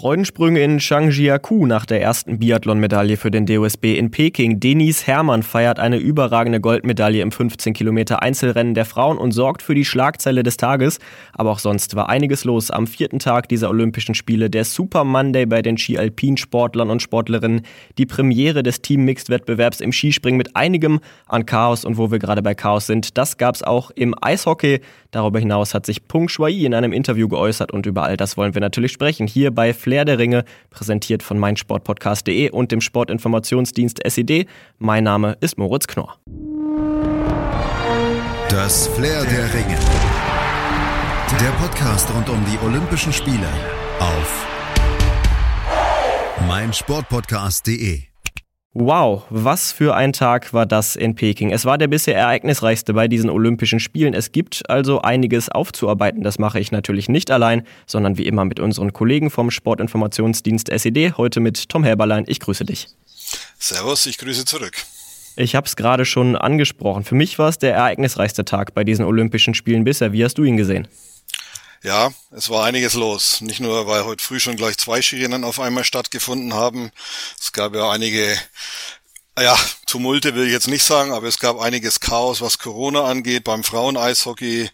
Freudensprünge in Changjiakou nach der ersten Biathlon-Medaille für den DOSB in Peking. Denis Hermann feiert eine überragende Goldmedaille im 15 Kilometer Einzelrennen der Frauen und sorgt für die Schlagzeile des Tages. Aber auch sonst war einiges los am vierten Tag dieser Olympischen Spiele. Der Super Monday bei den Ski-Alpin-Sportlern und Sportlerinnen. Die Premiere des Team-Mixed-Wettbewerbs im Skispringen mit einigem an Chaos. Und wo wir gerade bei Chaos sind, das gab es auch im Eishockey. Darüber hinaus hat sich Peng Shuai in einem Interview geäußert und über all das wollen wir natürlich sprechen. Hier bei Flair der Ringe, präsentiert von meinsportpodcast.de und dem Sportinformationsdienst SED. Mein Name ist Moritz Knorr. Das Flair der Ringe. Der Podcast rund um die Olympischen Spiele auf meinsportpodcast.de. Wow, was für ein Tag war das in Peking. Es war der bisher ereignisreichste bei diesen Olympischen Spielen. Es gibt also einiges aufzuarbeiten. Das mache ich natürlich nicht allein, sondern wie immer mit unseren Kollegen vom Sportinformationsdienst SED. Heute mit Tom Herberlein. Ich grüße dich. Servus, ich grüße zurück. Ich habe es gerade schon angesprochen. Für mich war es der ereignisreichste Tag bei diesen Olympischen Spielen bisher. Wie hast du ihn gesehen? Ja, es war einiges los. Nicht nur, weil heute früh schon gleich zwei Skirennen auf einmal stattgefunden haben. Es gab ja einige, ja, Tumulte will ich jetzt nicht sagen, aber es gab einiges Chaos, was Corona angeht beim Frauen-Eishockey.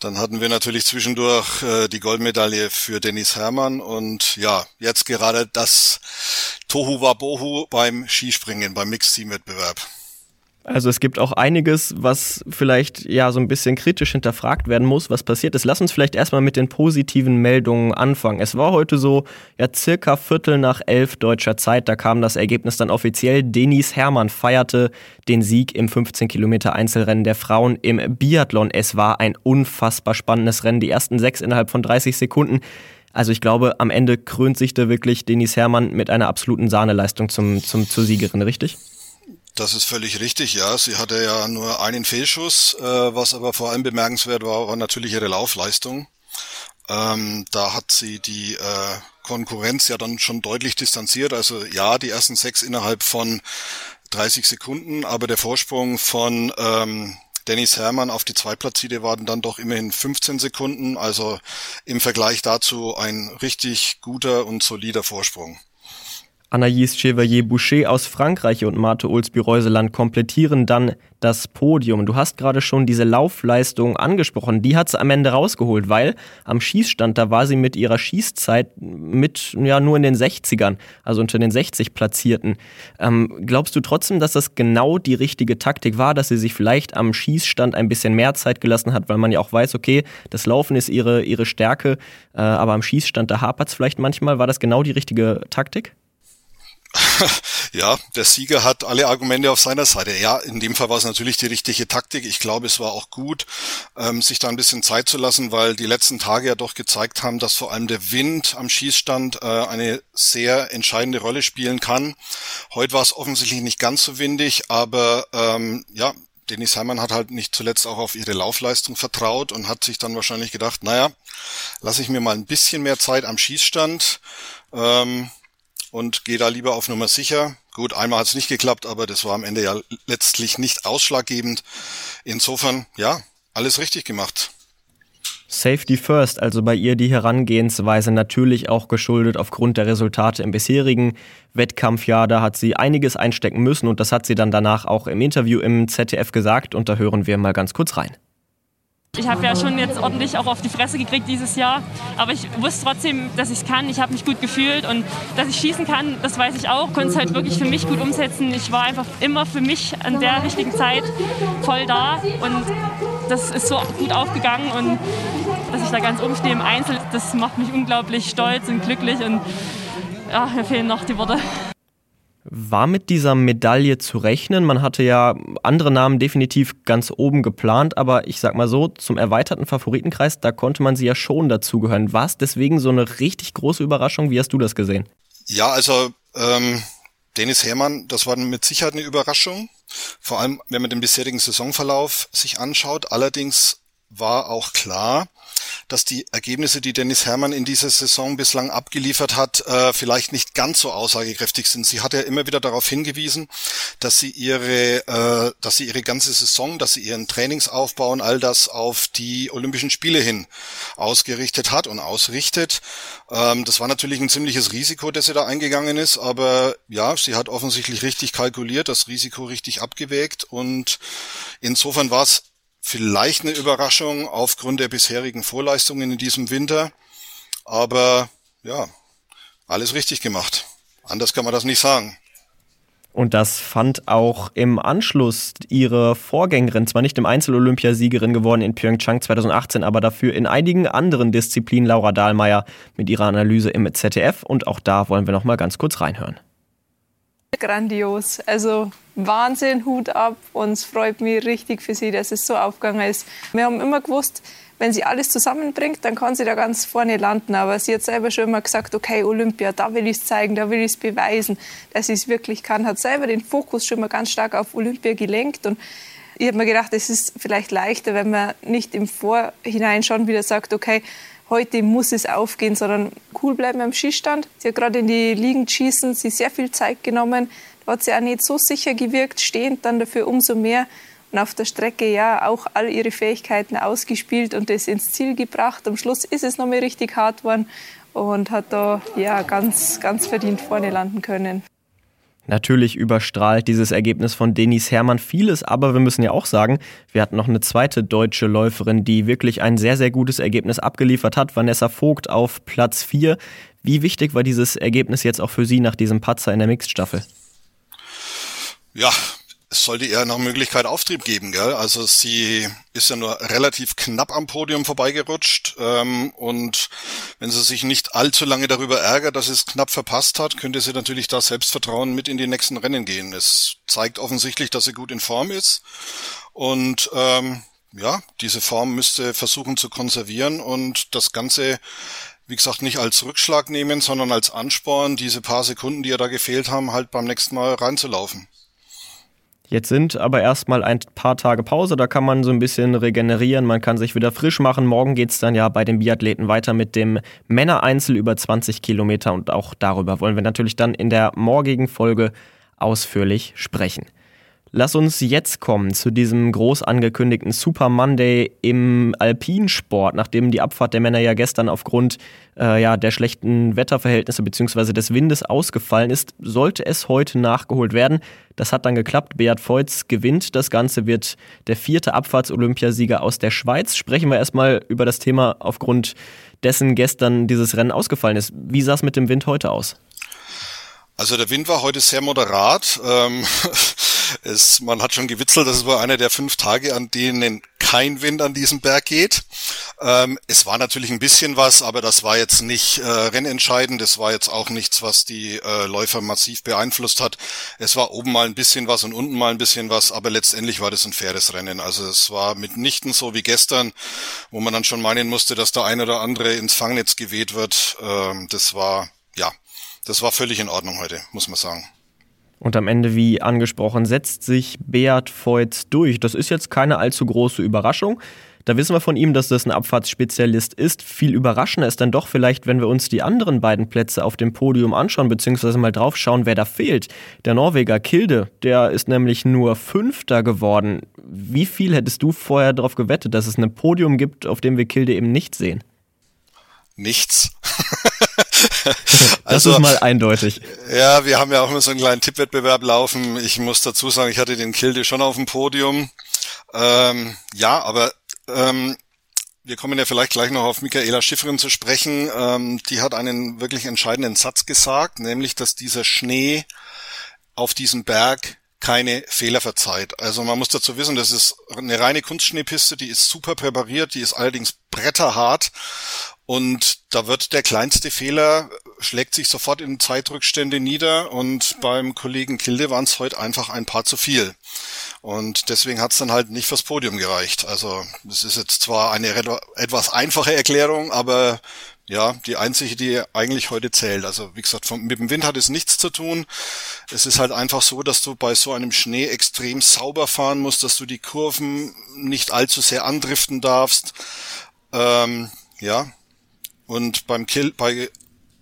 Dann hatten wir natürlich zwischendurch äh, die Goldmedaille für Dennis Herrmann und ja, jetzt gerade das Tohu Wabohu beim Skispringen, beim Mixteam-Wettbewerb. Also es gibt auch einiges, was vielleicht ja so ein bisschen kritisch hinterfragt werden muss, was passiert ist. Lass uns vielleicht erstmal mit den positiven Meldungen anfangen. Es war heute so, ja, circa Viertel nach elf deutscher Zeit, da kam das Ergebnis dann offiziell. Denis Hermann feierte den Sieg im 15 Kilometer Einzelrennen der Frauen im Biathlon. Es war ein unfassbar spannendes Rennen, die ersten sechs innerhalb von 30 Sekunden. Also ich glaube, am Ende krönt sich da wirklich Denis Hermann mit einer absoluten Sahneleistung zum, zum, zur Siegerin, richtig? Das ist völlig richtig, ja. Sie hatte ja nur einen Fehlschuss, äh, was aber vor allem bemerkenswert war, war natürlich ihre Laufleistung. Ähm, da hat sie die äh, Konkurrenz ja dann schon deutlich distanziert. Also ja, die ersten sechs innerhalb von 30 Sekunden, aber der Vorsprung von ähm, Dennis Herrmann auf die Zweitplatzierte waren dann doch immerhin 15 Sekunden. Also im Vergleich dazu ein richtig guter und solider Vorsprung. Anaïs Chevalier-Boucher aus Frankreich und Marte Ulsby-Reuseland komplettieren dann das Podium. Du hast gerade schon diese Laufleistung angesprochen. Die hat sie am Ende rausgeholt, weil am Schießstand, da war sie mit ihrer Schießzeit mit, ja, nur in den 60ern, also unter den 60 Platzierten. Ähm, glaubst du trotzdem, dass das genau die richtige Taktik war, dass sie sich vielleicht am Schießstand ein bisschen mehr Zeit gelassen hat, weil man ja auch weiß, okay, das Laufen ist ihre, ihre Stärke, äh, aber am Schießstand, da hapert es vielleicht manchmal. War das genau die richtige Taktik? ja, der Sieger hat alle Argumente auf seiner Seite. Ja, in dem Fall war es natürlich die richtige Taktik. Ich glaube, es war auch gut, ähm, sich da ein bisschen Zeit zu lassen, weil die letzten Tage ja doch gezeigt haben, dass vor allem der Wind am Schießstand äh, eine sehr entscheidende Rolle spielen kann. Heute war es offensichtlich nicht ganz so windig, aber ähm, ja, Denis Heimann hat halt nicht zuletzt auch auf ihre Laufleistung vertraut und hat sich dann wahrscheinlich gedacht, naja, lasse ich mir mal ein bisschen mehr Zeit am Schießstand. Ähm, und gehe da lieber auf Nummer sicher. Gut, einmal hat es nicht geklappt, aber das war am Ende ja letztlich nicht ausschlaggebend. Insofern, ja, alles richtig gemacht. Safety First, also bei ihr die Herangehensweise natürlich auch geschuldet aufgrund der Resultate im bisherigen Wettkampfjahr. Da hat sie einiges einstecken müssen und das hat sie dann danach auch im Interview im ZDF gesagt und da hören wir mal ganz kurz rein. Ich habe ja schon jetzt ordentlich auch auf die Fresse gekriegt dieses Jahr, aber ich wusste trotzdem, dass ich es kann. Ich habe mich gut gefühlt und dass ich schießen kann, das weiß ich auch. Konnte es halt wirklich für mich gut umsetzen. Ich war einfach immer für mich an der richtigen Zeit voll da und das ist so gut aufgegangen und dass ich da ganz oben stehe im Einzel, das macht mich unglaublich stolz und glücklich und ja, mir fehlen noch die Worte. War mit dieser Medaille zu rechnen? Man hatte ja andere Namen definitiv ganz oben geplant, aber ich sag mal so, zum erweiterten Favoritenkreis, da konnte man sie ja schon dazugehören. War es deswegen so eine richtig große Überraschung? Wie hast du das gesehen? Ja, also ähm, Dennis Herrmann, das war mit Sicherheit eine Überraschung. Vor allem, wenn man den bisherigen Saisonverlauf sich anschaut. Allerdings war auch klar, dass die Ergebnisse, die Dennis Herrmann in dieser Saison bislang abgeliefert hat, äh, vielleicht nicht ganz so aussagekräftig sind. Sie hat ja immer wieder darauf hingewiesen, dass sie ihre, äh, dass sie ihre ganze Saison, dass sie ihren Trainingsaufbau und all das auf die Olympischen Spiele hin ausgerichtet hat und ausrichtet. Ähm, das war natürlich ein ziemliches Risiko, das sie da eingegangen ist, aber ja, sie hat offensichtlich richtig kalkuliert, das Risiko richtig abgewägt und insofern war es vielleicht eine Überraschung aufgrund der bisherigen Vorleistungen in diesem Winter. Aber ja, alles richtig gemacht. Anders kann man das nicht sagen. Und das fand auch im Anschluss ihre Vorgängerin, zwar nicht im Einzel-Olympiasiegerin geworden in Pyeongchang 2018, aber dafür in einigen anderen Disziplinen Laura Dahlmeier mit ihrer Analyse im ZDF. Und auch da wollen wir noch mal ganz kurz reinhören. Grandios. Also Wahnsinn, Hut ab. Und es freut mich richtig für sie, dass es so aufgegangen ist. Wir haben immer gewusst, wenn sie alles zusammenbringt, dann kann sie da ganz vorne landen. Aber sie hat selber schon immer gesagt, okay, Olympia, da will ich es zeigen, da will ich es beweisen, dass sie es wirklich kann. Hat selber den Fokus schon mal ganz stark auf Olympia gelenkt. Und ich habe mir gedacht, es ist vielleicht leichter, wenn man nicht im Vorhinein schon wieder sagt, okay, heute muss es aufgehen, sondern cool bleiben am Skistand. Sie hat gerade in die Liegen schießen, sie sehr viel Zeit genommen. Da hat sie auch nicht so sicher gewirkt, stehend dann dafür umso mehr. Und auf der Strecke ja auch all ihre Fähigkeiten ausgespielt und das ins Ziel gebracht. Am Schluss ist es noch mal richtig hart geworden und hat da ja ganz, ganz verdient vorne landen können. Natürlich überstrahlt dieses Ergebnis von Denis Hermann vieles, aber wir müssen ja auch sagen, wir hatten noch eine zweite deutsche Läuferin, die wirklich ein sehr, sehr gutes Ergebnis abgeliefert hat, Vanessa Vogt auf Platz 4. Wie wichtig war dieses Ergebnis jetzt auch für Sie nach diesem Patzer in der Mixed-Staffel? Ja, es sollte eher noch Möglichkeit Auftrieb geben, gell? Also sie ist ja nur relativ knapp am Podium vorbeigerutscht ähm, und wenn sie sich nicht allzu lange darüber ärgert, dass sie es knapp verpasst hat, könnte sie natürlich da Selbstvertrauen mit in die nächsten Rennen gehen. Es zeigt offensichtlich, dass sie gut in Form ist und ähm, ja, diese Form müsste versuchen zu konservieren und das Ganze wie gesagt, nicht als Rückschlag nehmen, sondern als Ansporn, diese paar Sekunden, die ihr da gefehlt haben, halt beim nächsten Mal reinzulaufen. Jetzt sind aber erstmal ein paar Tage Pause, da kann man so ein bisschen regenerieren, man kann sich wieder frisch machen. Morgen geht es dann ja bei den Biathleten weiter mit dem Männereinzel über 20 Kilometer und auch darüber wollen wir natürlich dann in der morgigen Folge ausführlich sprechen. Lass uns jetzt kommen zu diesem groß angekündigten Super Monday im Alpinsport, nachdem die Abfahrt der Männer ja gestern aufgrund äh, ja, der schlechten Wetterverhältnisse bzw. des Windes ausgefallen ist, sollte es heute nachgeholt werden. Das hat dann geklappt. Beat Feutz gewinnt. Das Ganze wird der vierte Abfahrtsolympiasieger aus der Schweiz. Sprechen wir erstmal über das Thema, aufgrund dessen gestern dieses Rennen ausgefallen ist. Wie sah es mit dem Wind heute aus? Also der Wind war heute sehr moderat. Ähm, es, man hat schon gewitzelt, das war einer der fünf Tage, an denen kein Wind an diesem Berg geht. Ähm, es war natürlich ein bisschen was, aber das war jetzt nicht äh, rennentscheidend. Es war jetzt auch nichts, was die äh, Läufer massiv beeinflusst hat. Es war oben mal ein bisschen was und unten mal ein bisschen was, aber letztendlich war das ein faires Rennen. Also es war mitnichten so wie gestern, wo man dann schon meinen musste, dass der ein oder andere ins Fangnetz geweht wird. Ähm, das war, ja, das war völlig in Ordnung heute, muss man sagen. Und am Ende, wie angesprochen, setzt sich Beat Voigt durch. Das ist jetzt keine allzu große Überraschung. Da wissen wir von ihm, dass das ein Abfahrtsspezialist ist. Viel überraschender ist dann doch vielleicht, wenn wir uns die anderen beiden Plätze auf dem Podium anschauen, beziehungsweise mal drauf schauen, wer da fehlt. Der Norweger Kilde, der ist nämlich nur Fünfter geworden. Wie viel hättest du vorher darauf gewettet, dass es ein Podium gibt, auf dem wir Kilde eben nicht sehen? Nichts. das also, ist mal eindeutig. Ja, wir haben ja auch immer so einen kleinen Tippwettbewerb laufen. Ich muss dazu sagen, ich hatte den Kilde schon auf dem Podium. Ähm, ja, aber ähm, wir kommen ja vielleicht gleich noch auf Michaela Schifferin zu sprechen. Ähm, die hat einen wirklich entscheidenden Satz gesagt, nämlich, dass dieser Schnee auf diesem Berg keine Fehler verzeiht. Also man muss dazu wissen, das ist eine reine Kunstschneepiste, die ist super präpariert, die ist allerdings bretterhart und da wird der kleinste Fehler, schlägt sich sofort in Zeitrückstände nieder und beim Kollegen Kilde waren es heute einfach ein paar zu viel. Und deswegen hat es dann halt nicht fürs Podium gereicht. Also das ist jetzt zwar eine etwas einfache Erklärung, aber ja, die einzige, die eigentlich heute zählt. Also wie gesagt, vom, mit dem Wind hat es nichts zu tun. Es ist halt einfach so, dass du bei so einem Schnee extrem sauber fahren musst, dass du die Kurven nicht allzu sehr andriften darfst. Ähm, ja. Und beim Kill, bei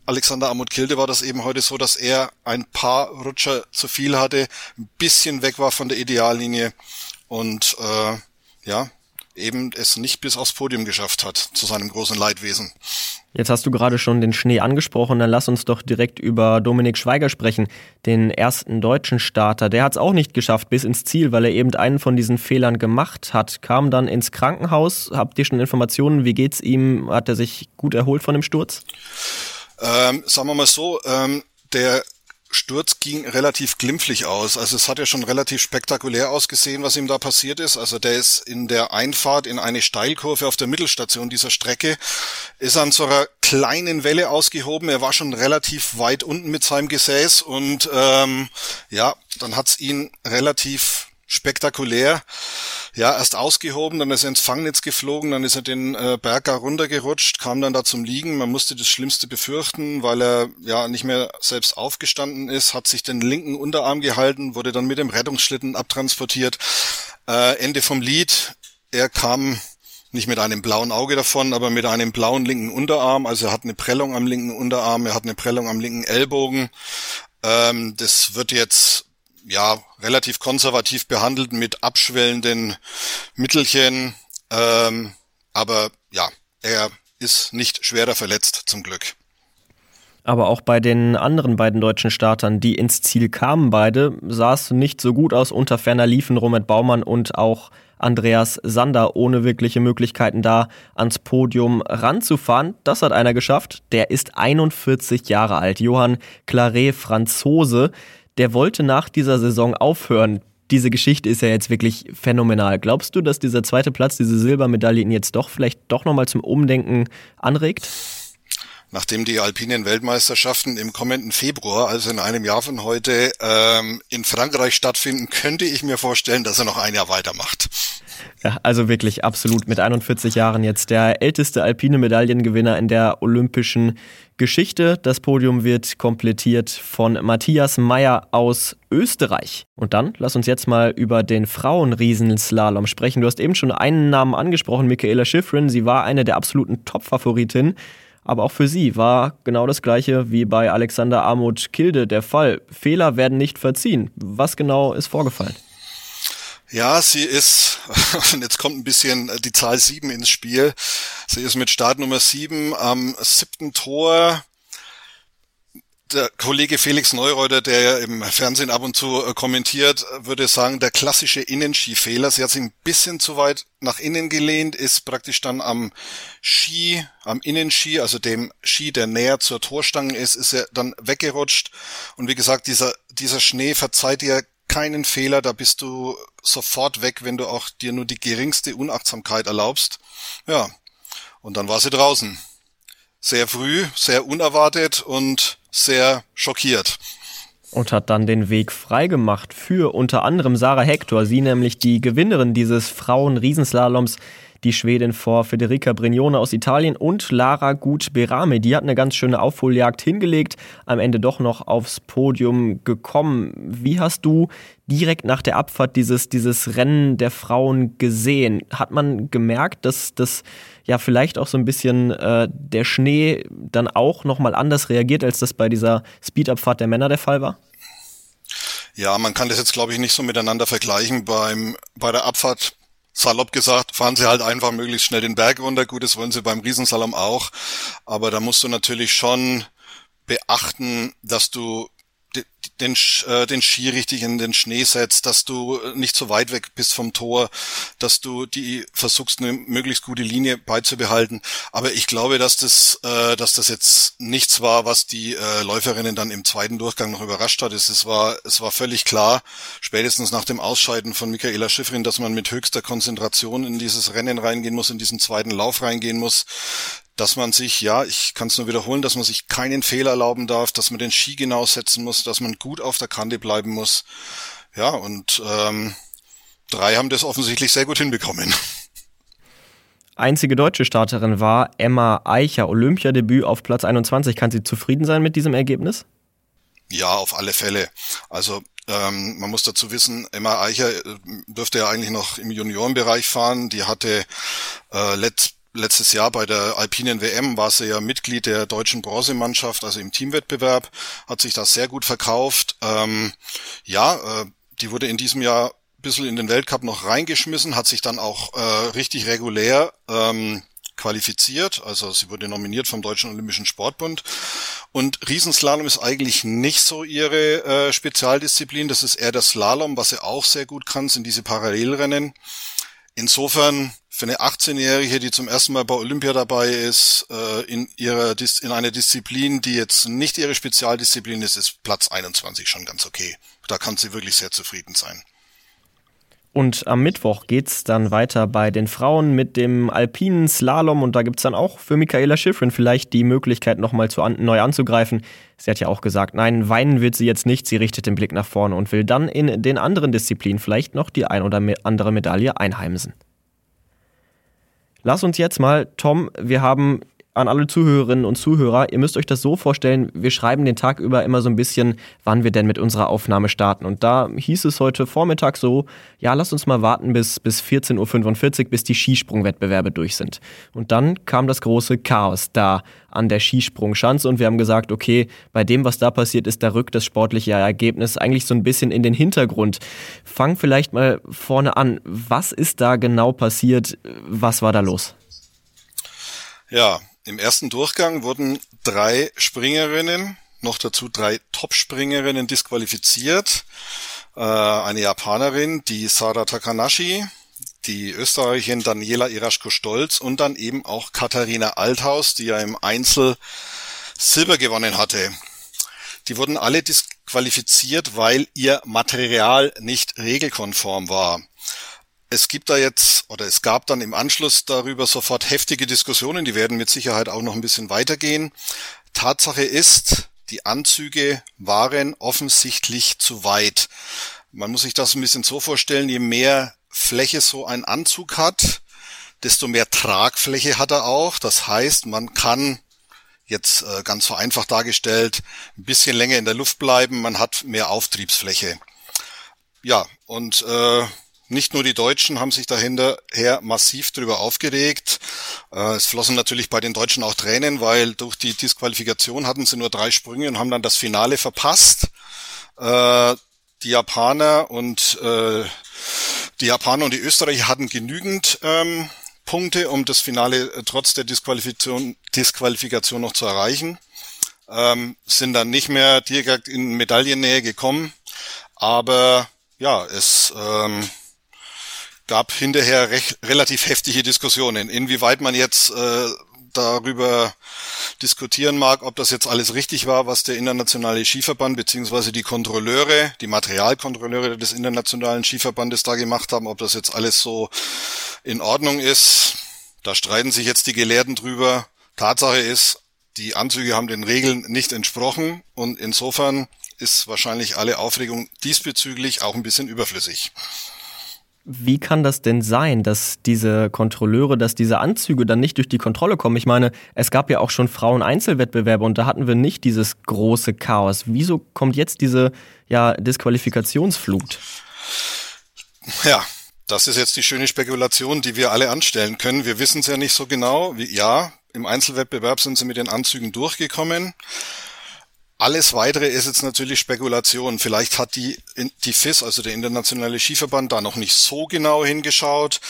Alexander Amut Kilde war das eben heute so, dass er ein paar Rutscher zu viel hatte, ein bisschen weg war von der Ideallinie und äh, ja, eben es nicht bis aufs Podium geschafft hat, zu seinem großen Leidwesen. Jetzt hast du gerade schon den Schnee angesprochen, dann lass uns doch direkt über Dominik Schweiger sprechen, den ersten deutschen Starter. Der hat es auch nicht geschafft bis ins Ziel, weil er eben einen von diesen Fehlern gemacht hat. Kam dann ins Krankenhaus. Habt ihr schon Informationen? Wie geht's ihm? Hat er sich gut erholt von dem Sturz? Ähm, sagen wir mal so, ähm, der Sturz ging relativ glimpflich aus. Also es hat ja schon relativ spektakulär ausgesehen, was ihm da passiert ist. Also der ist in der Einfahrt in eine Steilkurve auf der Mittelstation dieser Strecke, ist an so einer kleinen Welle ausgehoben. Er war schon relativ weit unten mit seinem Gesäß und ähm, ja, dann hat's ihn relativ spektakulär. Ja, erst ausgehoben, dann ist er ins Fangnetz geflogen, dann ist er den äh, Berger runtergerutscht, kam dann da zum Liegen. Man musste das Schlimmste befürchten, weil er ja nicht mehr selbst aufgestanden ist, hat sich den linken Unterarm gehalten, wurde dann mit dem Rettungsschlitten abtransportiert. Äh, Ende vom Lied. Er kam nicht mit einem blauen Auge davon, aber mit einem blauen linken Unterarm. Also er hat eine Prellung am linken Unterarm, er hat eine Prellung am linken Ellbogen. Ähm, das wird jetzt ja relativ konservativ behandelt mit abschwellenden Mittelchen. Ähm, aber ja, er ist nicht schwerer verletzt zum Glück. Aber auch bei den anderen beiden deutschen Startern, die ins Ziel kamen, beide, sah es nicht so gut aus. Unter ferner liefen Robert Baumann und auch Andreas Sander ohne wirkliche Möglichkeiten da ans Podium ranzufahren. Das hat einer geschafft. Der ist 41 Jahre alt. Johann Claret, Franzose der wollte nach dieser Saison aufhören. Diese Geschichte ist ja jetzt wirklich phänomenal. Glaubst du, dass dieser zweite Platz, diese Silbermedaille ihn jetzt doch vielleicht doch nochmal zum Umdenken anregt? Nachdem die alpinen Weltmeisterschaften im kommenden Februar, also in einem Jahr von heute, ähm, in Frankreich stattfinden, könnte ich mir vorstellen, dass er noch ein Jahr weitermacht. Ja, also wirklich absolut mit 41 Jahren jetzt der älteste alpine Medaillengewinner in der olympischen Geschichte. Das Podium wird komplettiert von Matthias Meyer aus Österreich. Und dann lass uns jetzt mal über den Frauenriesenslalom sprechen. Du hast eben schon einen Namen angesprochen, Michaela Schifrin. Sie war eine der absoluten Top-Favoritinnen. Aber auch für sie war genau das gleiche wie bei Alexander Armut Kilde der Fall. Fehler werden nicht verziehen. Was genau ist vorgefallen? Ja, sie ist, und jetzt kommt ein bisschen äh, die Zahl sieben ins Spiel. Sie ist mit Startnummer sieben am siebten Tor. Der Kollege Felix Neureuter, der ja im Fernsehen ab und zu äh, kommentiert, würde sagen, der klassische Innenskifehler. Sie hat sich ein bisschen zu weit nach innen gelehnt, ist praktisch dann am Ski, am Innenski, also dem Ski, der näher zur Torstange ist, ist er dann weggerutscht. Und wie gesagt, dieser, dieser Schnee verzeiht ihr keinen Fehler, da bist du sofort weg, wenn du auch dir nur die geringste Unachtsamkeit erlaubst. Ja, und dann war sie draußen. Sehr früh, sehr unerwartet und sehr schockiert. Und hat dann den Weg freigemacht für unter anderem Sarah Hector, sie nämlich die Gewinnerin dieses Frauen-Riesenslaloms die Schwedin vor Federica Brignone aus Italien und Lara Gut-Berame. Die hat eine ganz schöne Aufholjagd hingelegt, am Ende doch noch aufs Podium gekommen. Wie hast du direkt nach der Abfahrt dieses, dieses Rennen der Frauen gesehen? Hat man gemerkt, dass das ja vielleicht auch so ein bisschen äh, der Schnee dann auch nochmal anders reagiert, als das bei dieser Speedabfahrt der Männer der Fall war? Ja, man kann das jetzt, glaube ich, nicht so miteinander vergleichen. Beim, bei der Abfahrt salopp gesagt, fahren sie halt einfach möglichst schnell den Berg runter. Gut, das wollen sie beim Riesensalam auch. Aber da musst du natürlich schon beachten, dass du den, äh, den Ski richtig in den Schnee setzt, dass du nicht so weit weg bist vom Tor, dass du die versuchst, eine möglichst gute Linie beizubehalten. Aber ich glaube, dass das, äh, dass das jetzt nichts war, was die äh, Läuferinnen dann im zweiten Durchgang noch überrascht hat. Es war, es war völlig klar, spätestens nach dem Ausscheiden von Michaela Schiffrin, dass man mit höchster Konzentration in dieses Rennen reingehen muss, in diesen zweiten Lauf reingehen muss dass man sich, ja, ich kann es nur wiederholen, dass man sich keinen Fehler erlauben darf, dass man den Ski genau setzen muss, dass man gut auf der Kante bleiben muss. Ja, und ähm, drei haben das offensichtlich sehr gut hinbekommen. Einzige deutsche Starterin war Emma Eicher, Olympiadebüt auf Platz 21. Kann sie zufrieden sein mit diesem Ergebnis? Ja, auf alle Fälle. Also ähm, man muss dazu wissen, Emma Eicher äh, dürfte ja eigentlich noch im Juniorenbereich fahren. Die hatte äh, letzt letztes Jahr bei der Alpinen WM war sie ja Mitglied der deutschen Bronzemannschaft, also im Teamwettbewerb, hat sich das sehr gut verkauft. Ähm, ja, äh, die wurde in diesem Jahr ein bisschen in den Weltcup noch reingeschmissen, hat sich dann auch äh, richtig regulär ähm, qualifiziert. Also sie wurde nominiert vom Deutschen Olympischen Sportbund. Und Riesenslalom ist eigentlich nicht so ihre äh, Spezialdisziplin. Das ist eher der Slalom, was sie auch sehr gut kann, sind diese Parallelrennen. Insofern für eine 18-Jährige, die zum ersten Mal bei Olympia dabei ist, äh, in ihrer in einer Disziplin, die jetzt nicht ihre Spezialdisziplin ist, ist Platz 21 schon ganz okay. Da kann sie wirklich sehr zufrieden sein. Und am Mittwoch geht's dann weiter bei den Frauen mit dem alpinen Slalom und da gibt's dann auch für Michaela Schifrin vielleicht die Möglichkeit, nochmal zu an, neu anzugreifen. Sie hat ja auch gesagt, nein, weinen wird sie jetzt nicht, sie richtet den Blick nach vorne und will dann in den anderen Disziplinen vielleicht noch die ein oder andere Medaille einheimsen. Lass uns jetzt mal, Tom, wir haben an alle Zuhörerinnen und Zuhörer, ihr müsst euch das so vorstellen, wir schreiben den Tag über immer so ein bisschen, wann wir denn mit unserer Aufnahme starten. Und da hieß es heute Vormittag so, ja, lasst uns mal warten bis, bis 14.45 Uhr, bis die Skisprungwettbewerbe durch sind. Und dann kam das große Chaos da an der Skisprungschanze und wir haben gesagt, okay, bei dem, was da passiert ist, da rückt das sportliche Ergebnis eigentlich so ein bisschen in den Hintergrund. Fang vielleicht mal vorne an. Was ist da genau passiert? Was war da los? Ja, im ersten Durchgang wurden drei Springerinnen, noch dazu drei Top-Springerinnen disqualifiziert. Äh, eine Japanerin, die Sara Takanashi, die Österreicherin Daniela Iraschko-Stolz und dann eben auch Katharina Althaus, die ja im Einzel Silber gewonnen hatte. Die wurden alle disqualifiziert, weil ihr Material nicht regelkonform war es gibt da jetzt oder es gab dann im Anschluss darüber sofort heftige Diskussionen, die werden mit Sicherheit auch noch ein bisschen weitergehen. Tatsache ist, die Anzüge waren offensichtlich zu weit. Man muss sich das ein bisschen so vorstellen, je mehr Fläche so ein Anzug hat, desto mehr Tragfläche hat er auch. Das heißt, man kann jetzt äh, ganz vereinfacht dargestellt ein bisschen länger in der Luft bleiben, man hat mehr Auftriebsfläche. Ja, und äh, nicht nur die Deutschen haben sich dahinterher massiv darüber aufgeregt. Äh, es flossen natürlich bei den Deutschen auch Tränen, weil durch die Disqualifikation hatten sie nur drei Sprünge und haben dann das Finale verpasst. Äh, die Japaner und äh, die Japaner und die Österreicher hatten genügend ähm, Punkte, um das Finale trotz der Disqualifikation, Disqualifikation noch zu erreichen. Ähm, sind dann nicht mehr direkt in Medaillennähe gekommen. Aber ja, es ähm, gab hinterher recht, relativ heftige Diskussionen, inwieweit man jetzt äh, darüber diskutieren mag, ob das jetzt alles richtig war, was der internationale Skiverband beziehungsweise die Kontrolleure, die Materialkontrolleure des internationalen Skiverbandes da gemacht haben, ob das jetzt alles so in Ordnung ist. Da streiten sich jetzt die Gelehrten drüber. Tatsache ist, die Anzüge haben den Regeln nicht entsprochen und insofern ist wahrscheinlich alle Aufregung diesbezüglich auch ein bisschen überflüssig. Wie kann das denn sein, dass diese Kontrolleure, dass diese Anzüge dann nicht durch die Kontrolle kommen? Ich meine, es gab ja auch schon Frauen-Einzelwettbewerbe und da hatten wir nicht dieses große Chaos. Wieso kommt jetzt diese ja, Disqualifikationsflut? Ja, das ist jetzt die schöne Spekulation, die wir alle anstellen können. Wir wissen es ja nicht so genau. Ja, im Einzelwettbewerb sind sie mit den Anzügen durchgekommen. Alles weitere ist jetzt natürlich Spekulation. Vielleicht hat die, die FIS, also der Internationale Skiverband, da noch nicht so genau hingeschaut.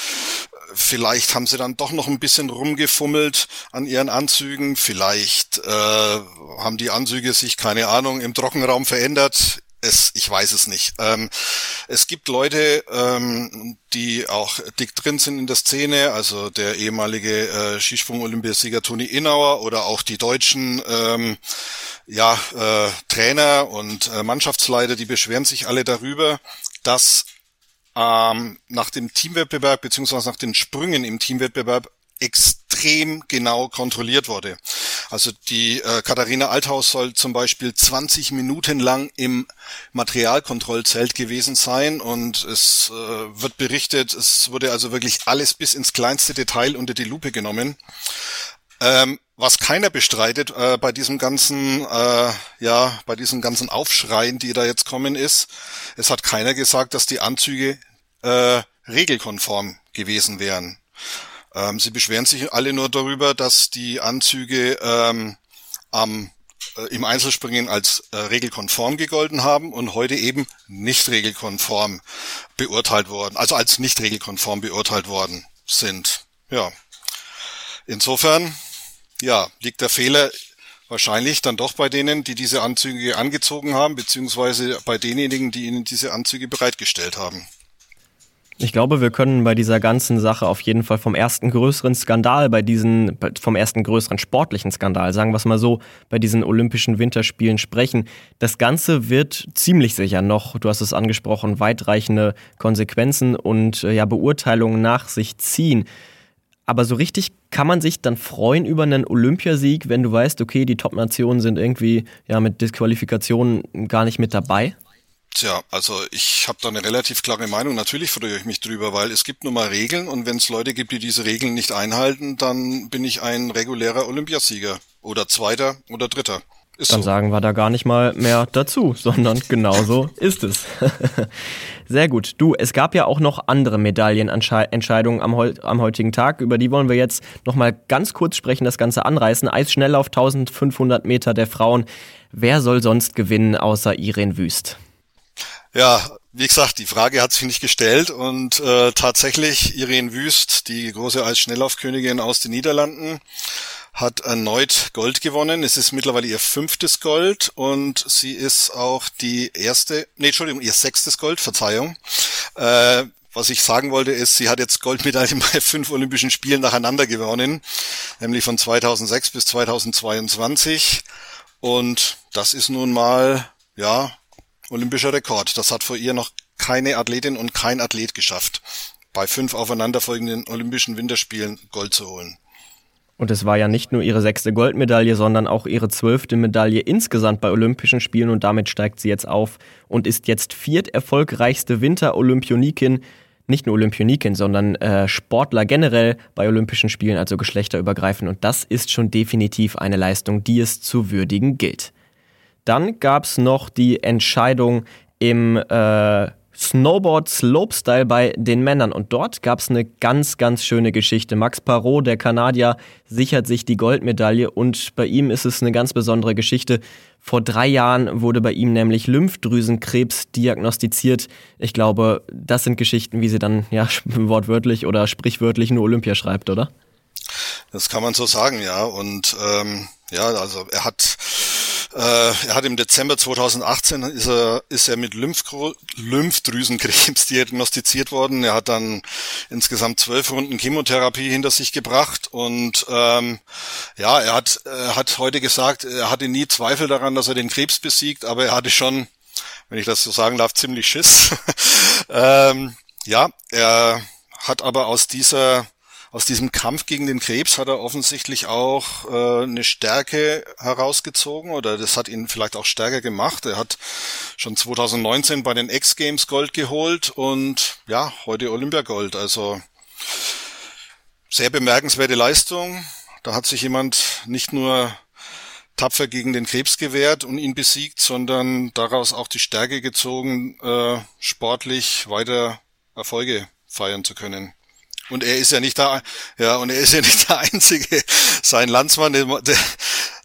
Vielleicht haben sie dann doch noch ein bisschen rumgefummelt an ihren Anzügen. Vielleicht äh, haben die Anzüge sich, keine Ahnung, im Trockenraum verändert es, ich weiß es nicht. Ähm, es gibt Leute, ähm, die auch dick drin sind in der Szene, also der ehemalige äh, Skisprung-Olympiasieger Toni Innauer oder auch die deutschen ähm, ja, äh, Trainer und äh, Mannschaftsleiter, die beschweren sich alle darüber, dass ähm, nach dem Teamwettbewerb beziehungsweise nach den Sprüngen im Teamwettbewerb extrem genau kontrolliert wurde. Also die äh, Katharina Althaus soll zum Beispiel 20 Minuten lang im Materialkontrollzelt gewesen sein und es äh, wird berichtet, es wurde also wirklich alles bis ins kleinste Detail unter die Lupe genommen. Ähm, was keiner bestreitet äh, bei diesem ganzen, äh, ja, bei diesen ganzen Aufschreien, die da jetzt kommen, ist, es hat keiner gesagt, dass die Anzüge äh, regelkonform gewesen wären. Ähm, sie beschweren sich alle nur darüber, dass die Anzüge ähm, am äh, im Einzelspringen als äh, regelkonform gegolten haben und heute eben nicht regelkonform beurteilt worden, also als nicht regelkonform beurteilt worden sind. Ja. Insofern, ja, liegt der Fehler wahrscheinlich dann doch bei denen, die diese Anzüge angezogen haben, beziehungsweise bei denjenigen, die ihnen diese Anzüge bereitgestellt haben. Ich glaube, wir können bei dieser ganzen Sache auf jeden Fall vom ersten größeren Skandal, bei diesen, vom ersten größeren sportlichen Skandal, sagen wir es mal so, bei diesen Olympischen Winterspielen sprechen. Das Ganze wird ziemlich sicher noch, du hast es angesprochen, weitreichende Konsequenzen und äh, ja, Beurteilungen nach sich ziehen. Aber so richtig kann man sich dann freuen über einen Olympiasieg, wenn du weißt, okay, die Top-Nationen sind irgendwie ja mit Disqualifikationen gar nicht mit dabei? Tja, also ich habe da eine relativ klare Meinung. Natürlich freue ich mich drüber, weil es gibt nun mal Regeln und wenn es Leute gibt, die diese Regeln nicht einhalten, dann bin ich ein regulärer Olympiasieger oder Zweiter oder Dritter. Ist dann so. sagen wir da gar nicht mal mehr dazu, sondern genauso ist es. Sehr gut. Du, es gab ja auch noch andere Medaillenentscheidungen am, am heutigen Tag. Über die wollen wir jetzt noch mal ganz kurz sprechen, das Ganze anreißen. Eisschnelllauf 1500 Meter der Frauen. Wer soll sonst gewinnen außer Irene Wüst? Ja, wie gesagt, die Frage hat sich nicht gestellt und äh, tatsächlich Irene Wüst, die große Eisschnelllaufkönigin aus den Niederlanden, hat erneut Gold gewonnen. Es ist mittlerweile ihr fünftes Gold und sie ist auch die erste, nee, Entschuldigung, ihr sechstes Gold, Verzeihung. Äh, was ich sagen wollte, ist, sie hat jetzt Goldmedaillen bei fünf Olympischen Spielen nacheinander gewonnen, nämlich von 2006 bis 2022. Und das ist nun mal, ja, olympischer Rekord. Das hat vor ihr noch keine Athletin und kein Athlet geschafft, bei fünf aufeinanderfolgenden Olympischen Winterspielen Gold zu holen. Und es war ja nicht nur ihre sechste Goldmedaille, sondern auch ihre zwölfte Medaille insgesamt bei Olympischen Spielen und damit steigt sie jetzt auf und ist jetzt vierterfolgreichste Winter-Olympionikin. Nicht nur Olympionikin, sondern äh, Sportler generell bei Olympischen Spielen, also geschlechterübergreifend. Und das ist schon definitiv eine Leistung, die es zu würdigen gilt. Dann gab es noch die Entscheidung im äh, Snowboard Slopestyle bei den Männern. Und dort gab es eine ganz, ganz schöne Geschichte. Max Parot, der Kanadier, sichert sich die Goldmedaille und bei ihm ist es eine ganz besondere Geschichte. Vor drei Jahren wurde bei ihm nämlich Lymphdrüsenkrebs diagnostiziert. Ich glaube, das sind Geschichten, wie sie dann ja wortwörtlich oder sprichwörtlich nur Olympia schreibt, oder? Das kann man so sagen, ja. Und ähm, ja, also er hat er hat im Dezember 2018 ist er, ist er mit Lymph Lymphdrüsenkrebs diagnostiziert worden. Er hat dann insgesamt zwölf Runden Chemotherapie hinter sich gebracht und ähm, ja, er hat, er hat heute gesagt, er hatte nie Zweifel daran, dass er den Krebs besiegt, aber er hatte schon, wenn ich das so sagen darf, ziemlich Schiss. ähm, ja, er hat aber aus dieser aus diesem Kampf gegen den Krebs hat er offensichtlich auch äh, eine Stärke herausgezogen oder das hat ihn vielleicht auch stärker gemacht. Er hat schon 2019 bei den X Games Gold geholt und ja, heute Olympiagold. Also sehr bemerkenswerte Leistung. Da hat sich jemand nicht nur tapfer gegen den Krebs gewehrt und ihn besiegt, sondern daraus auch die Stärke gezogen, äh, sportlich weiter Erfolge feiern zu können. Und er ist ja nicht da, ja, und er ist ja nicht der Einzige. Sein Landsmann, der,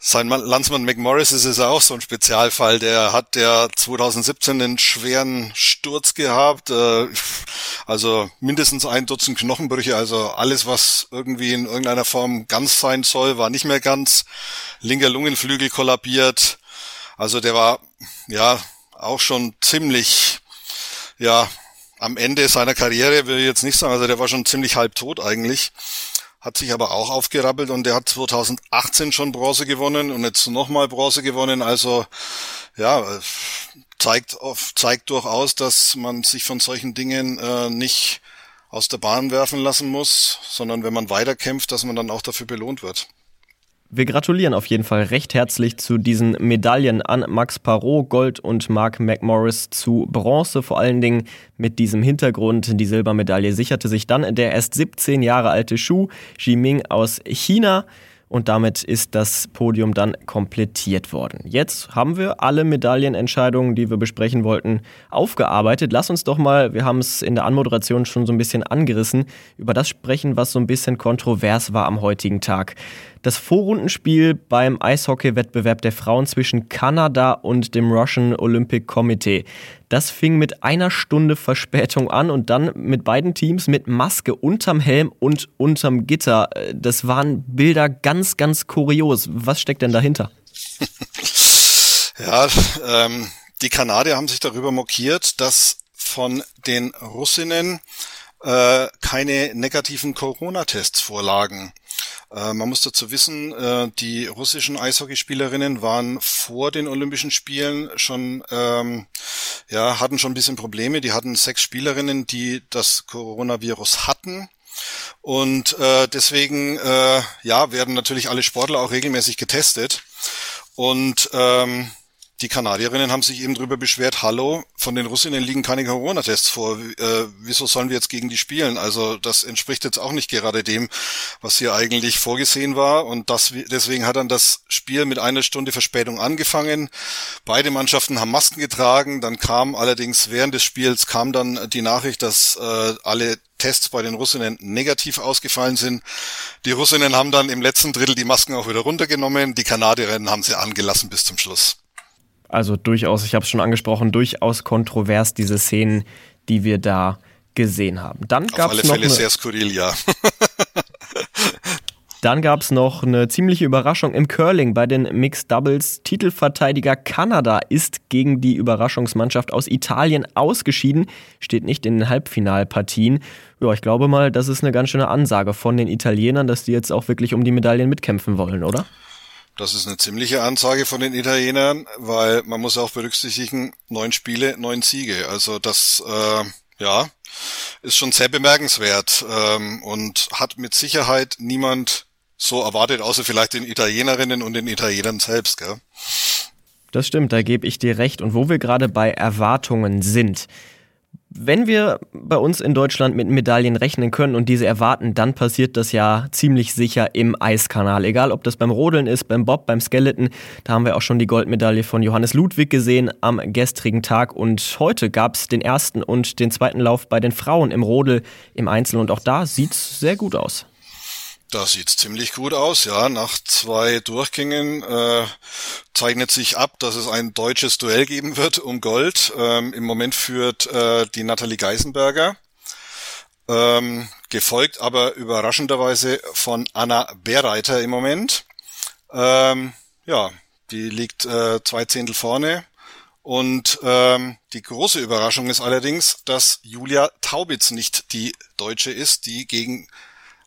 sein Landsmann McMorris ist es auch so ein Spezialfall. Der hat ja 2017 einen schweren Sturz gehabt, äh, also mindestens ein Dutzend Knochenbrüche, also alles, was irgendwie in irgendeiner Form ganz sein soll, war nicht mehr ganz. Linker Lungenflügel kollabiert. Also der war, ja, auch schon ziemlich, ja, am Ende seiner Karriere, will ich jetzt nicht sagen, also der war schon ziemlich halb tot eigentlich, hat sich aber auch aufgerappelt und der hat 2018 schon Bronze gewonnen und jetzt nochmal Bronze gewonnen, also ja, zeigt, zeigt durchaus, dass man sich von solchen Dingen äh, nicht aus der Bahn werfen lassen muss, sondern wenn man weiterkämpft, dass man dann auch dafür belohnt wird. Wir gratulieren auf jeden Fall recht herzlich zu diesen Medaillen an Max Parot, Gold und Mark McMorris zu Bronze, vor allen Dingen mit diesem Hintergrund. Die Silbermedaille sicherte sich dann der erst 17 Jahre alte Shu Jiming aus China. Und damit ist das Podium dann komplettiert worden. Jetzt haben wir alle Medaillenentscheidungen, die wir besprechen wollten, aufgearbeitet. Lass uns doch mal, wir haben es in der Anmoderation schon so ein bisschen angerissen, über das sprechen, was so ein bisschen kontrovers war am heutigen Tag. Das Vorrundenspiel beim Eishockey-Wettbewerb der Frauen zwischen Kanada und dem Russian Olympic Committee. Das fing mit einer Stunde Verspätung an und dann mit beiden Teams mit Maske unterm Helm und unterm Gitter. Das waren Bilder ganz, ganz kurios. Was steckt denn dahinter? ja, ähm, die Kanadier haben sich darüber mokiert, dass von den Russinnen äh, keine negativen Corona-Tests vorlagen. Äh, man muss dazu wissen, äh, die russischen Eishockeyspielerinnen waren vor den Olympischen Spielen schon, ähm, ja, hatten schon ein bisschen Probleme. Die hatten sechs Spielerinnen, die das Coronavirus hatten. Und äh, deswegen äh, ja werden natürlich alle Sportler auch regelmäßig getestet. Und ähm, die Kanadierinnen haben sich eben darüber beschwert, hallo, von den Russinnen liegen keine Corona-Tests vor, äh, wieso sollen wir jetzt gegen die spielen? Also das entspricht jetzt auch nicht gerade dem, was hier eigentlich vorgesehen war und das, deswegen hat dann das Spiel mit einer Stunde Verspätung angefangen. Beide Mannschaften haben Masken getragen, dann kam allerdings während des Spiels kam dann die Nachricht, dass äh, alle Tests bei den Russinnen negativ ausgefallen sind. Die Russinnen haben dann im letzten Drittel die Masken auch wieder runtergenommen, die Kanadierinnen haben sie angelassen bis zum Schluss. Also durchaus, ich habe es schon angesprochen, durchaus kontrovers diese Szenen, die wir da gesehen haben. Dann gab es noch Fälle eine, sehr skurril, ja. Dann gab es noch eine ziemliche Überraschung im Curling bei den Mixed Doubles. Titelverteidiger Kanada ist gegen die Überraschungsmannschaft aus Italien ausgeschieden, steht nicht in den Halbfinalpartien. Ja, ich glaube mal, das ist eine ganz schöne Ansage von den Italienern, dass die jetzt auch wirklich um die Medaillen mitkämpfen wollen, oder? Das ist eine ziemliche Ansage von den Italienern, weil man muss auch berücksichtigen, neun Spiele, neun Siege. Also das, äh, ja, ist schon sehr bemerkenswert ähm, und hat mit Sicherheit niemand so erwartet, außer vielleicht den Italienerinnen und den Italienern selbst. Gell? Das stimmt, da gebe ich dir recht. Und wo wir gerade bei Erwartungen sind, wenn wir bei uns in Deutschland mit Medaillen rechnen können und diese erwarten, dann passiert das ja ziemlich sicher im Eiskanal. Egal, ob das beim Rodeln ist, beim Bob, beim Skeleton. Da haben wir auch schon die Goldmedaille von Johannes Ludwig gesehen am gestrigen Tag. Und heute gab es den ersten und den zweiten Lauf bei den Frauen im Rodel im Einzel. Und auch da sieht es sehr gut aus. Da sieht's ziemlich gut aus, ja. Nach zwei Durchgängen äh, zeichnet sich ab, dass es ein deutsches Duell geben wird um Gold. Ähm, Im Moment führt äh, die Nathalie Geisenberger, ähm, gefolgt aber überraschenderweise von Anna Bereiter im Moment. Ähm, ja, die liegt äh, zwei Zehntel vorne. Und ähm, die große Überraschung ist allerdings, dass Julia Taubitz nicht die Deutsche ist, die gegen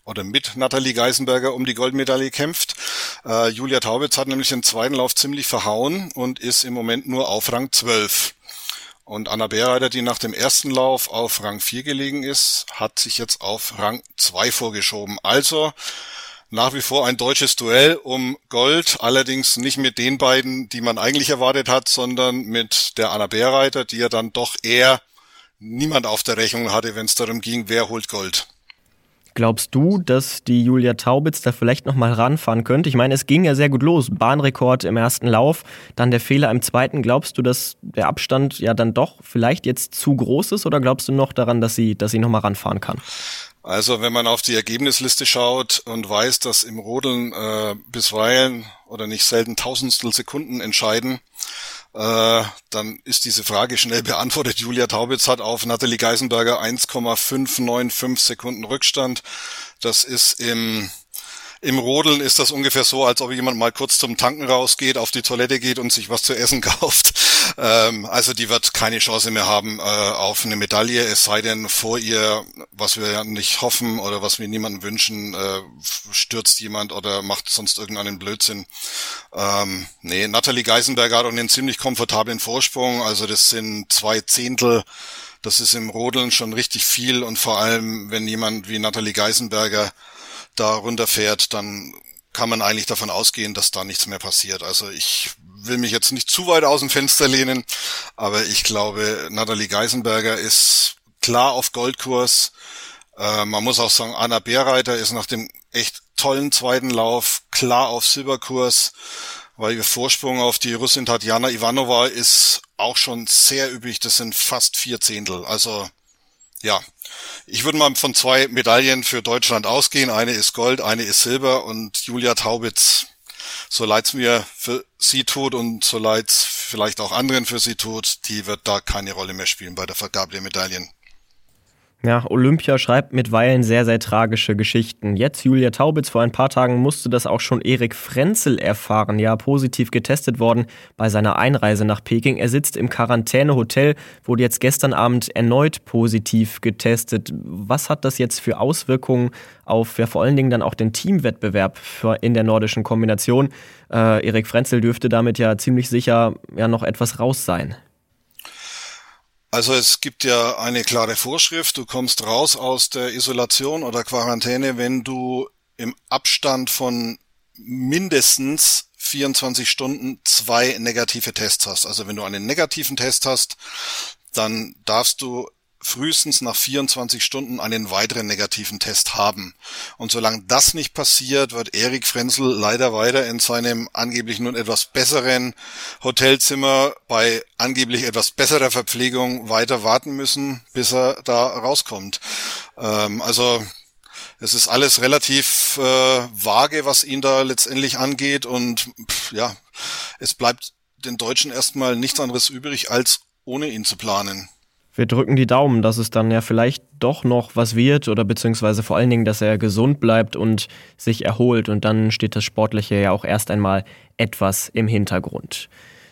oder mit Nathalie Geisenberger um die Goldmedaille kämpft. Äh, Julia Taubitz hat nämlich den zweiten Lauf ziemlich verhauen und ist im Moment nur auf Rang 12. Und Anna Beerreiter, die nach dem ersten Lauf auf Rang 4 gelegen ist, hat sich jetzt auf Rang 2 vorgeschoben. Also nach wie vor ein deutsches Duell um Gold, allerdings nicht mit den beiden, die man eigentlich erwartet hat, sondern mit der Anna Beerreiter, die ja dann doch eher niemand auf der Rechnung hatte, wenn es darum ging, wer holt Gold. Glaubst du, dass die Julia Taubitz da vielleicht nochmal ranfahren könnte? Ich meine, es ging ja sehr gut los. Bahnrekord im ersten Lauf, dann der Fehler im zweiten. Glaubst du, dass der Abstand ja dann doch vielleicht jetzt zu groß ist oder glaubst du noch daran, dass sie, dass sie nochmal ranfahren kann? Also wenn man auf die Ergebnisliste schaut und weiß, dass im Rodeln äh, bisweilen oder nicht selten Tausendstel Sekunden entscheiden, äh, dann ist diese Frage schnell beantwortet. Julia Taubitz hat auf Nathalie Geisenberger 1,595 Sekunden Rückstand. Das ist im im Rodeln ist das ungefähr so, als ob jemand mal kurz zum Tanken rausgeht, auf die Toilette geht und sich was zu essen kauft. Ähm, also die wird keine Chance mehr haben äh, auf eine Medaille, es sei denn vor ihr, was wir ja nicht hoffen oder was wir niemandem wünschen, äh, stürzt jemand oder macht sonst irgendeinen Blödsinn. Ähm, nee, Nathalie Geisenberger hat auch einen ziemlich komfortablen Vorsprung, also das sind zwei Zehntel das ist im Rodeln schon richtig viel und vor allem, wenn jemand wie Nathalie Geisenberger da runterfährt, dann kann man eigentlich davon ausgehen, dass da nichts mehr passiert. Also ich will mich jetzt nicht zu weit aus dem Fenster lehnen, aber ich glaube, Nathalie Geisenberger ist klar auf Goldkurs. Äh, man muss auch sagen, Anna Beerreiter ist nach dem echt tollen zweiten Lauf klar auf Silberkurs, weil ihr Vorsprung auf die Russin Tatjana Ivanova ist auch schon sehr üblich. Das sind fast vier Zehntel. Also ja, ich würde mal von zwei Medaillen für Deutschland ausgehen. Eine ist Gold, eine ist Silber und Julia Taubitz, so leid's mir für sie tut und so leid's vielleicht auch anderen für sie tut, die wird da keine Rolle mehr spielen bei der Vergabe der Medaillen. Ja, Olympia schreibt mitweilen sehr, sehr tragische Geschichten. Jetzt, Julia Taubitz, vor ein paar Tagen musste das auch schon Erik Frenzel erfahren. Ja, positiv getestet worden bei seiner Einreise nach Peking. Er sitzt im Quarantänehotel, wurde jetzt gestern Abend erneut positiv getestet. Was hat das jetzt für Auswirkungen auf ja, vor allen Dingen dann auch den Teamwettbewerb in der nordischen Kombination? Äh, Erik Frenzel dürfte damit ja ziemlich sicher ja noch etwas raus sein. Also es gibt ja eine klare Vorschrift, du kommst raus aus der Isolation oder Quarantäne, wenn du im Abstand von mindestens 24 Stunden zwei negative Tests hast. Also wenn du einen negativen Test hast, dann darfst du frühestens nach 24 Stunden einen weiteren negativen Test haben. Und solange das nicht passiert, wird Erik Frenzel leider weiter in seinem angeblich nun etwas besseren Hotelzimmer bei angeblich etwas besserer Verpflegung weiter warten müssen, bis er da rauskommt. Ähm, also es ist alles relativ äh, vage, was ihn da letztendlich angeht und pff, ja, es bleibt den Deutschen erstmal nichts anderes übrig, als ohne ihn zu planen wir drücken die Daumen, dass es dann ja vielleicht doch noch was wird oder beziehungsweise vor allen Dingen, dass er gesund bleibt und sich erholt und dann steht das Sportliche ja auch erst einmal etwas im Hintergrund.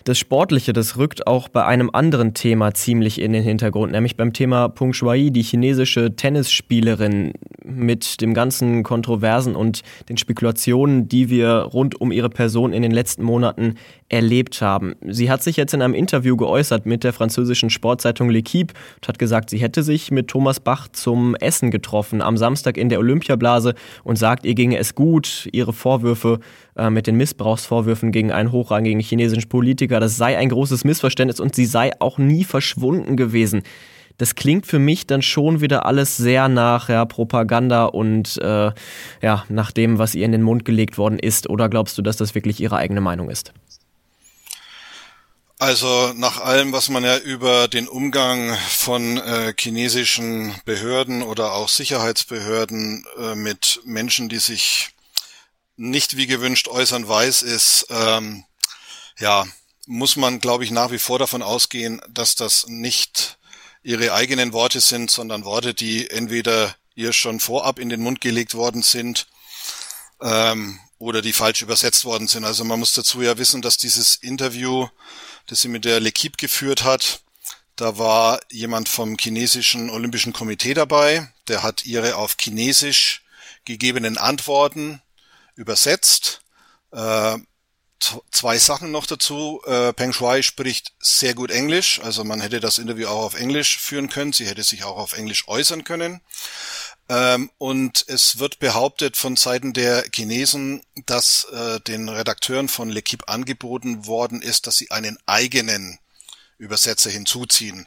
Das Sportliche, das rückt auch bei einem anderen Thema ziemlich in den Hintergrund, nämlich beim Thema Peng Shuai, die chinesische Tennisspielerin mit dem ganzen Kontroversen und den Spekulationen, die wir rund um ihre Person in den letzten Monaten erlebt haben. Sie hat sich jetzt in einem Interview geäußert mit der französischen Sportzeitung L'Equipe und hat gesagt, sie hätte sich mit Thomas Bach zum Essen getroffen am Samstag in der Olympiablase und sagt, ihr ginge es gut. Ihre Vorwürfe äh, mit den Missbrauchsvorwürfen gegen einen hochrangigen chinesischen Politiker, das sei ein großes Missverständnis und sie sei auch nie verschwunden gewesen. Das klingt für mich dann schon wieder alles sehr nach ja, Propaganda und äh, ja, nach dem, was ihr in den Mund gelegt worden ist. Oder glaubst du, dass das wirklich ihre eigene Meinung ist? Also nach allem, was man ja über den Umgang von äh, chinesischen Behörden oder auch Sicherheitsbehörden äh, mit Menschen, die sich nicht wie gewünscht äußern weiß, ist, ähm, ja, muss man, glaube ich, nach wie vor davon ausgehen, dass das nicht ihre eigenen Worte sind, sondern Worte, die entweder ihr schon vorab in den Mund gelegt worden sind ähm, oder die falsch übersetzt worden sind. Also man muss dazu ja wissen, dass dieses Interview das sie mit der L'Equipe geführt hat. Da war jemand vom chinesischen Olympischen Komitee dabei, der hat ihre auf Chinesisch gegebenen Antworten übersetzt. Äh, zwei Sachen noch dazu. Äh, Peng Shuai spricht sehr gut Englisch, also man hätte das Interview auch auf Englisch führen können. Sie hätte sich auch auf Englisch äußern können. Ähm, und es wird behauptet von Seiten der Chinesen, dass äh, den Redakteuren von L'Equipe angeboten worden ist, dass sie einen eigenen Übersetzer hinzuziehen.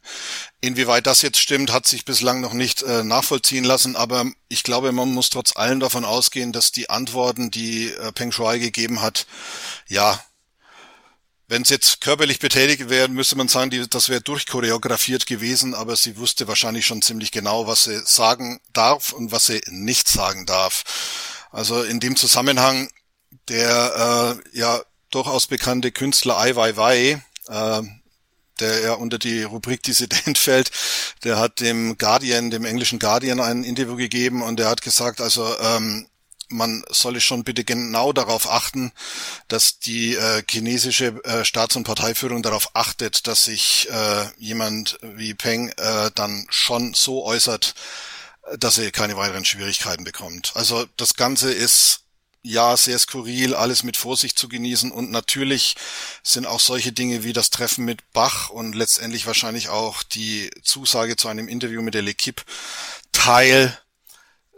Inwieweit das jetzt stimmt, hat sich bislang noch nicht äh, nachvollziehen lassen, aber ich glaube, man muss trotz allem davon ausgehen, dass die Antworten, die äh, Peng Shuai gegeben hat, ja, wenn es jetzt körperlich betätigt wäre, müsste man sagen, die, das wäre durchchoreografiert gewesen, aber sie wusste wahrscheinlich schon ziemlich genau, was sie sagen darf und was sie nicht sagen darf. Also in dem Zusammenhang der äh, ja durchaus bekannte Künstler Ai Weiwei, äh, der ja unter die Rubrik Dissident fällt, der hat dem Guardian, dem englischen Guardian ein Interview gegeben und der hat gesagt, also ähm, man solle schon bitte genau darauf achten, dass die äh, chinesische äh, Staats- und Parteiführung darauf achtet, dass sich äh, jemand wie Peng äh, dann schon so äußert, dass er keine weiteren Schwierigkeiten bekommt. Also das Ganze ist ja sehr skurril, alles mit Vorsicht zu genießen und natürlich sind auch solche Dinge wie das Treffen mit Bach und letztendlich wahrscheinlich auch die Zusage zu einem Interview mit der L'Equipe Teil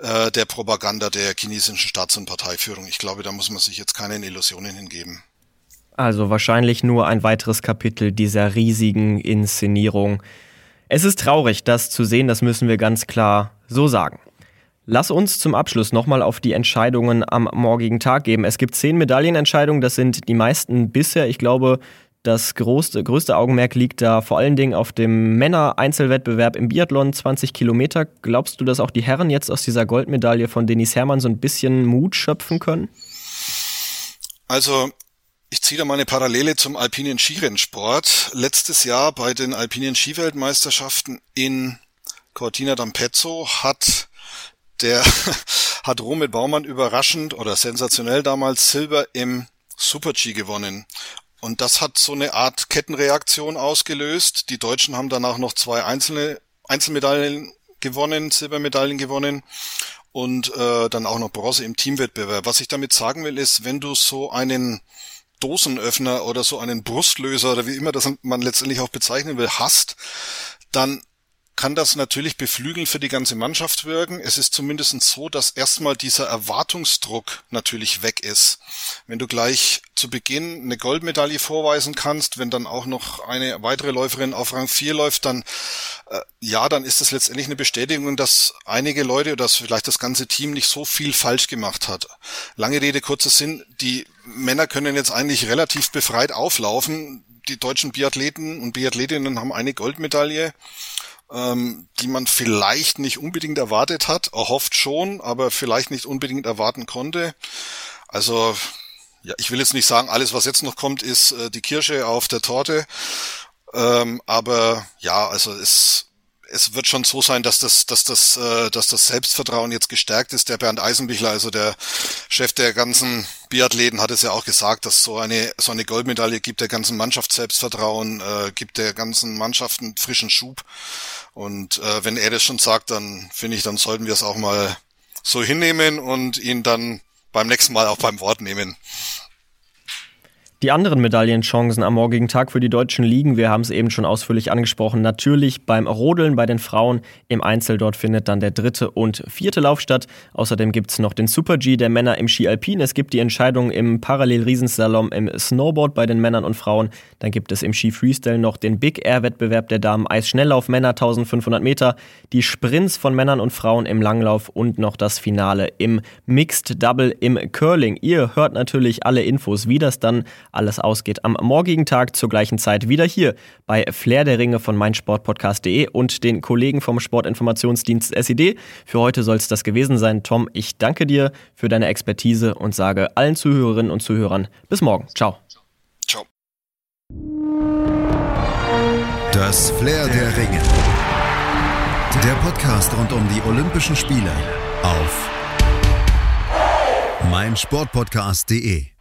äh, der Propaganda der chinesischen Staats- und Parteiführung. Ich glaube, da muss man sich jetzt keine Illusionen hingeben. Also wahrscheinlich nur ein weiteres Kapitel dieser riesigen Inszenierung. Es ist traurig, das zu sehen, das müssen wir ganz klar so sagen. Lass uns zum Abschluss nochmal auf die Entscheidungen am morgigen Tag geben. Es gibt zehn Medaillenentscheidungen, das sind die meisten bisher. Ich glaube, das größte, größte Augenmerk liegt da vor allen Dingen auf dem Männer-Einzelwettbewerb im Biathlon, 20 Kilometer. Glaubst du, dass auch die Herren jetzt aus dieser Goldmedaille von Denis Hermann so ein bisschen Mut schöpfen können? Also ich ziehe da mal eine Parallele zum alpinen Skirennsport. Letztes Jahr bei den alpinen Skiweltmeisterschaften in Cortina d'Ampezzo hat der hat Romit Baumann überraschend oder sensationell damals Silber im Super-G gewonnen. Und das hat so eine Art Kettenreaktion ausgelöst. Die Deutschen haben danach noch zwei einzelne Einzelmedaillen gewonnen, Silbermedaillen gewonnen und äh, dann auch noch Bronze im Teamwettbewerb. Was ich damit sagen will, ist, wenn du so einen Dosenöffner oder so einen Brustlöser oder wie immer das man letztendlich auch bezeichnen will, hast, dann kann das natürlich beflügeln für die ganze Mannschaft wirken. Es ist zumindest so, dass erstmal dieser Erwartungsdruck natürlich weg ist. Wenn du gleich zu Beginn eine Goldmedaille vorweisen kannst, wenn dann auch noch eine weitere Läuferin auf Rang 4 läuft, dann äh, ja, dann ist das letztendlich eine Bestätigung, dass einige Leute oder dass vielleicht das ganze Team nicht so viel falsch gemacht hat. Lange Rede, kurzer Sinn, die Männer können jetzt eigentlich relativ befreit auflaufen. Die deutschen Biathleten und Biathletinnen haben eine Goldmedaille ähm, die man vielleicht nicht unbedingt erwartet hat, erhofft schon, aber vielleicht nicht unbedingt erwarten konnte. Also ja, ich will jetzt nicht sagen, alles, was jetzt noch kommt, ist äh, die Kirsche auf der Torte. Ähm, aber ja, also es es wird schon so sein, dass das, dass das, äh, dass das Selbstvertrauen jetzt gestärkt ist. Der Bernd Eisenbichler, also der Chef der ganzen Biathleten, hat es ja auch gesagt, dass so eine so eine Goldmedaille gibt der ganzen Mannschaft Selbstvertrauen, äh, gibt der ganzen Mannschaft einen frischen Schub. Und äh, wenn er das schon sagt, dann finde ich, dann sollten wir es auch mal so hinnehmen und ihn dann beim nächsten Mal auch beim Wort nehmen. Die anderen Medaillenchancen am morgigen Tag für die deutschen Ligen, wir haben es eben schon ausführlich angesprochen, natürlich beim Rodeln bei den Frauen im Einzel. Dort findet dann der dritte und vierte Lauf statt. Außerdem gibt es noch den Super G der Männer im Ski Alpin. Es gibt die Entscheidung im Parallel-Riesenslalom im Snowboard bei den Männern und Frauen. Dann gibt es im Ski Freestyle noch den Big Air Wettbewerb der Damen Eisschnelllauf Männer 1500 Meter, die Sprints von Männern und Frauen im Langlauf und noch das Finale im Mixed Double im Curling. Ihr hört natürlich alle Infos, wie das dann alles ausgeht am morgigen Tag zur gleichen Zeit wieder hier bei Flair der Ringe von meinsportpodcast.de und den Kollegen vom Sportinformationsdienst SID. Für heute soll es das gewesen sein. Tom, ich danke dir für deine Expertise und sage allen Zuhörerinnen und Zuhörern bis morgen. Ciao. Ciao. Das Flair der Ringe. Der Podcast rund um die Olympischen Spiele auf meinsportpodcast.de